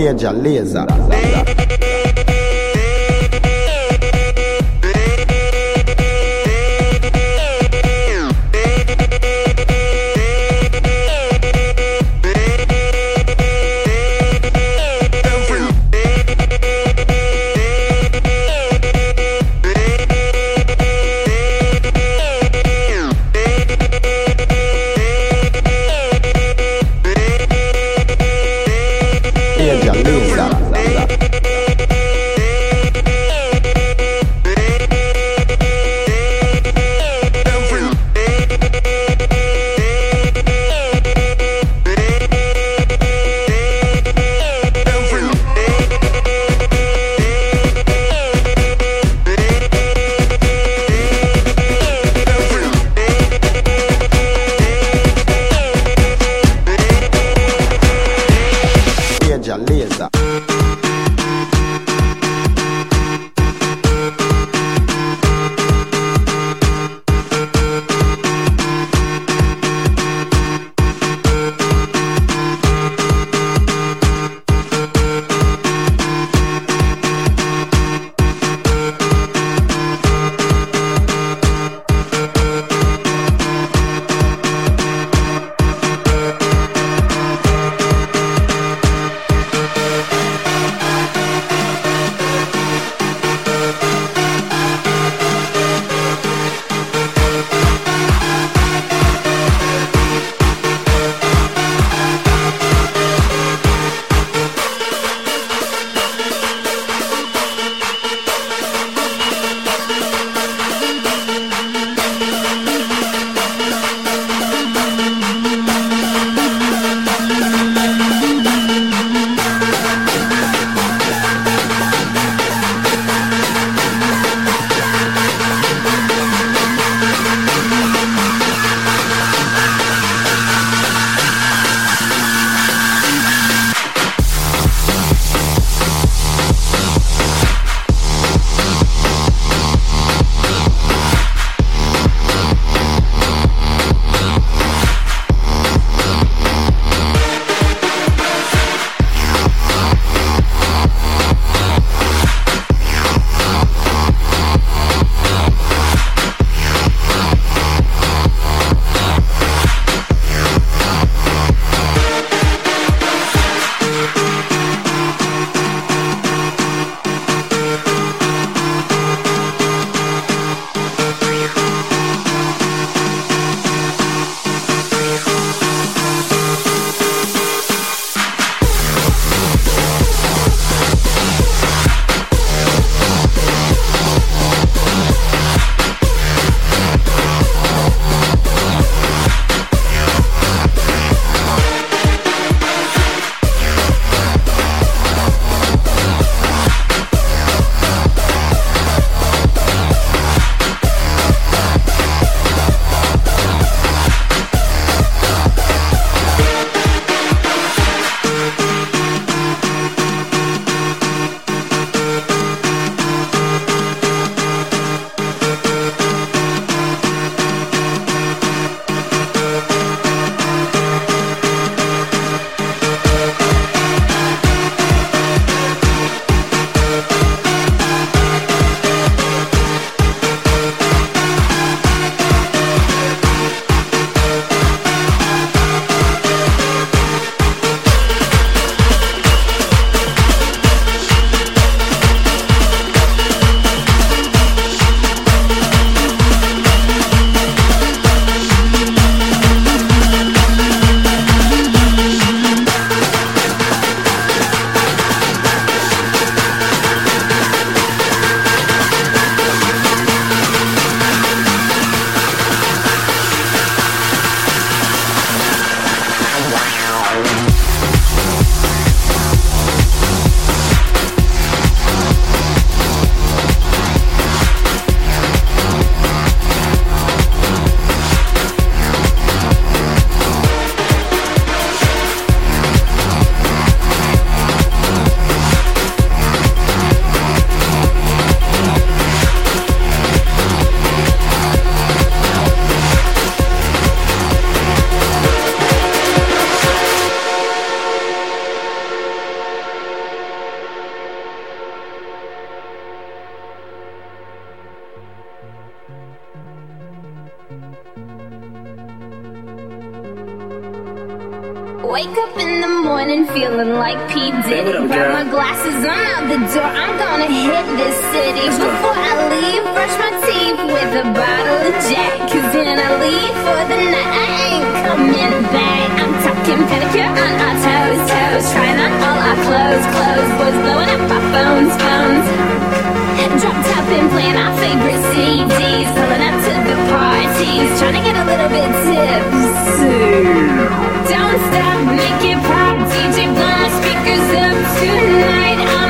perde a lesa. Door. I'm gonna hit this city. Before I leave, brush my teeth with a bottle of Jack. Cause then I leave for the night. I ain't coming back. I'm talking pedicure on our toes, toes. Trying on all our clothes, clothes. Boys blowing up our phones, phones. Drop top and playing our favorite CDs. Pulling up to the parties. Trying to get a little bit tipsy. Don't stop, make it pop. DJ, blow my speakers up tonight. I'ma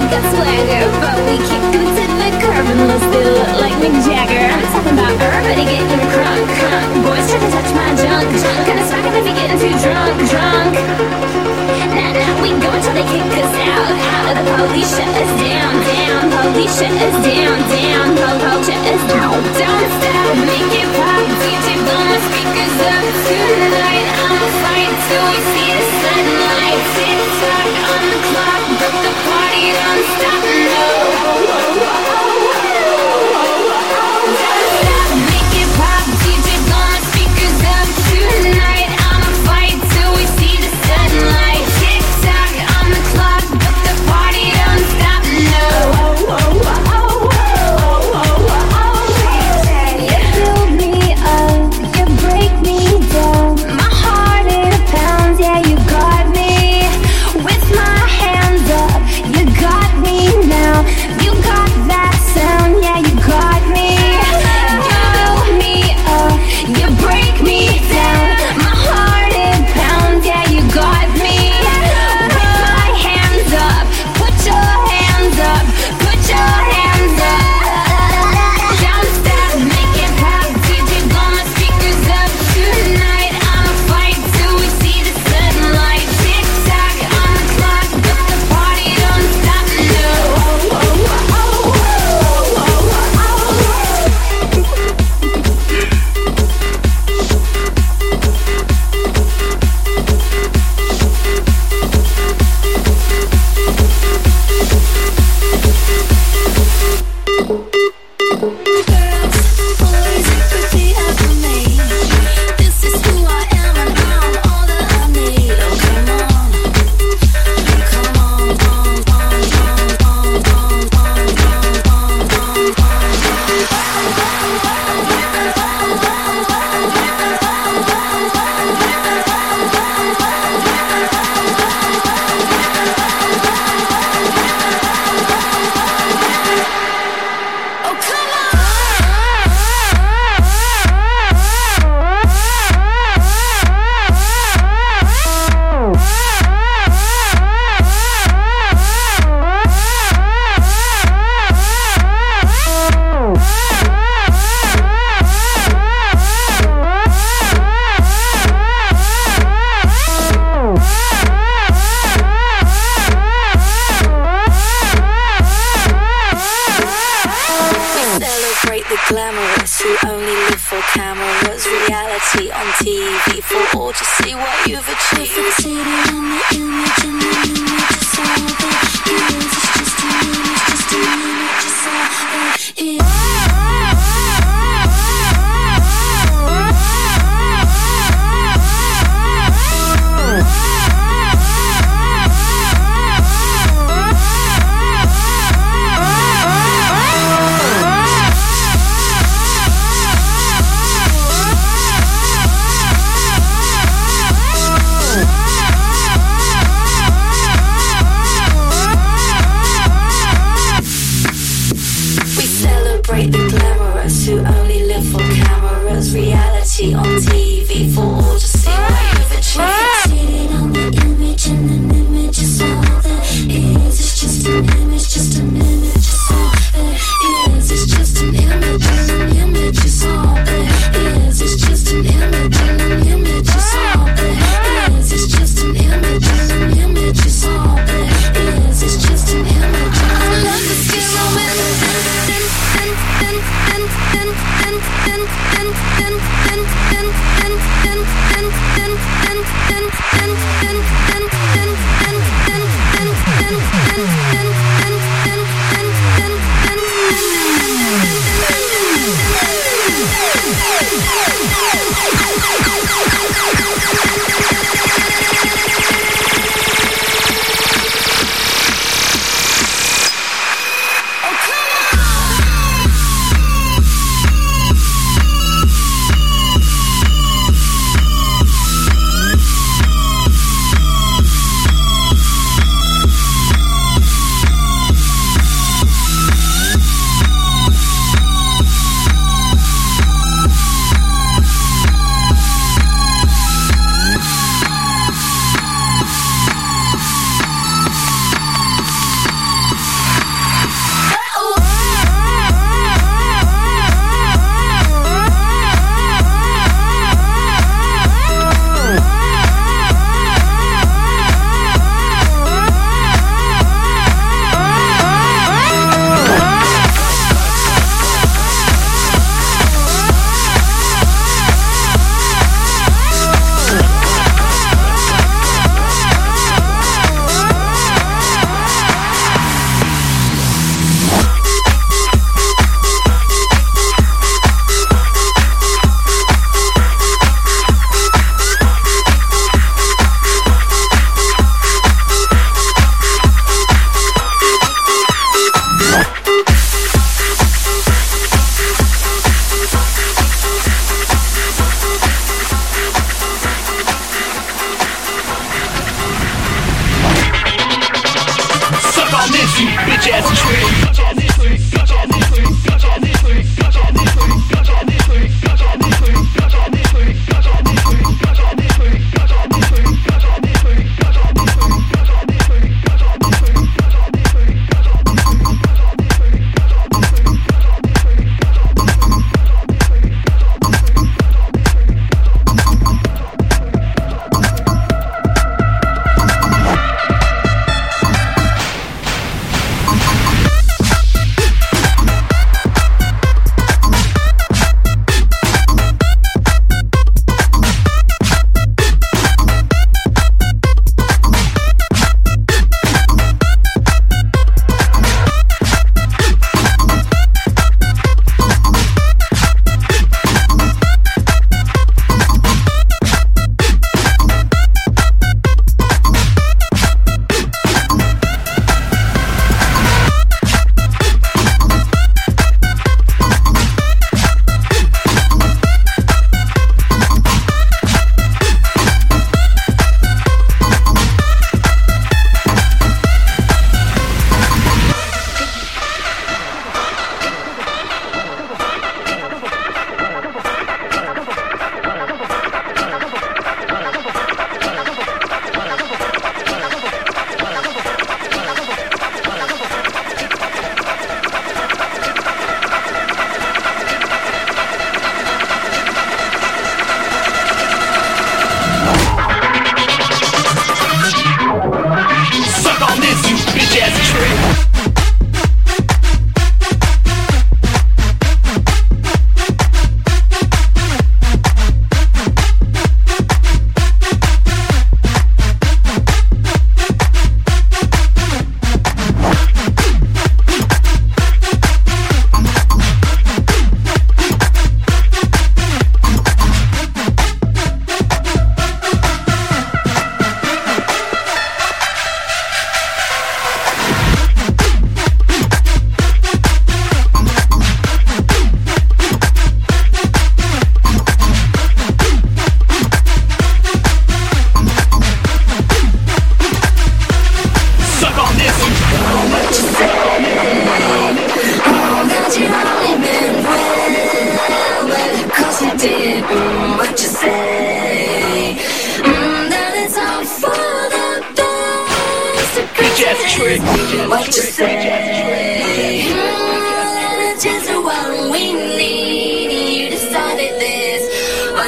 we got swagger. But we kick them to the curb unless they look like Mick Jagger. I'm talking about everybody getting crunk, crunk. Boys try to touch my junk, junk. Gonna smack it if you're getting too drunk, drunk. Nah, nah, we go until they kick us out, out. The police shut us down, down. Police shut us down, down. Po- po- shut us down. Don't stop, make it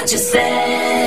What you say?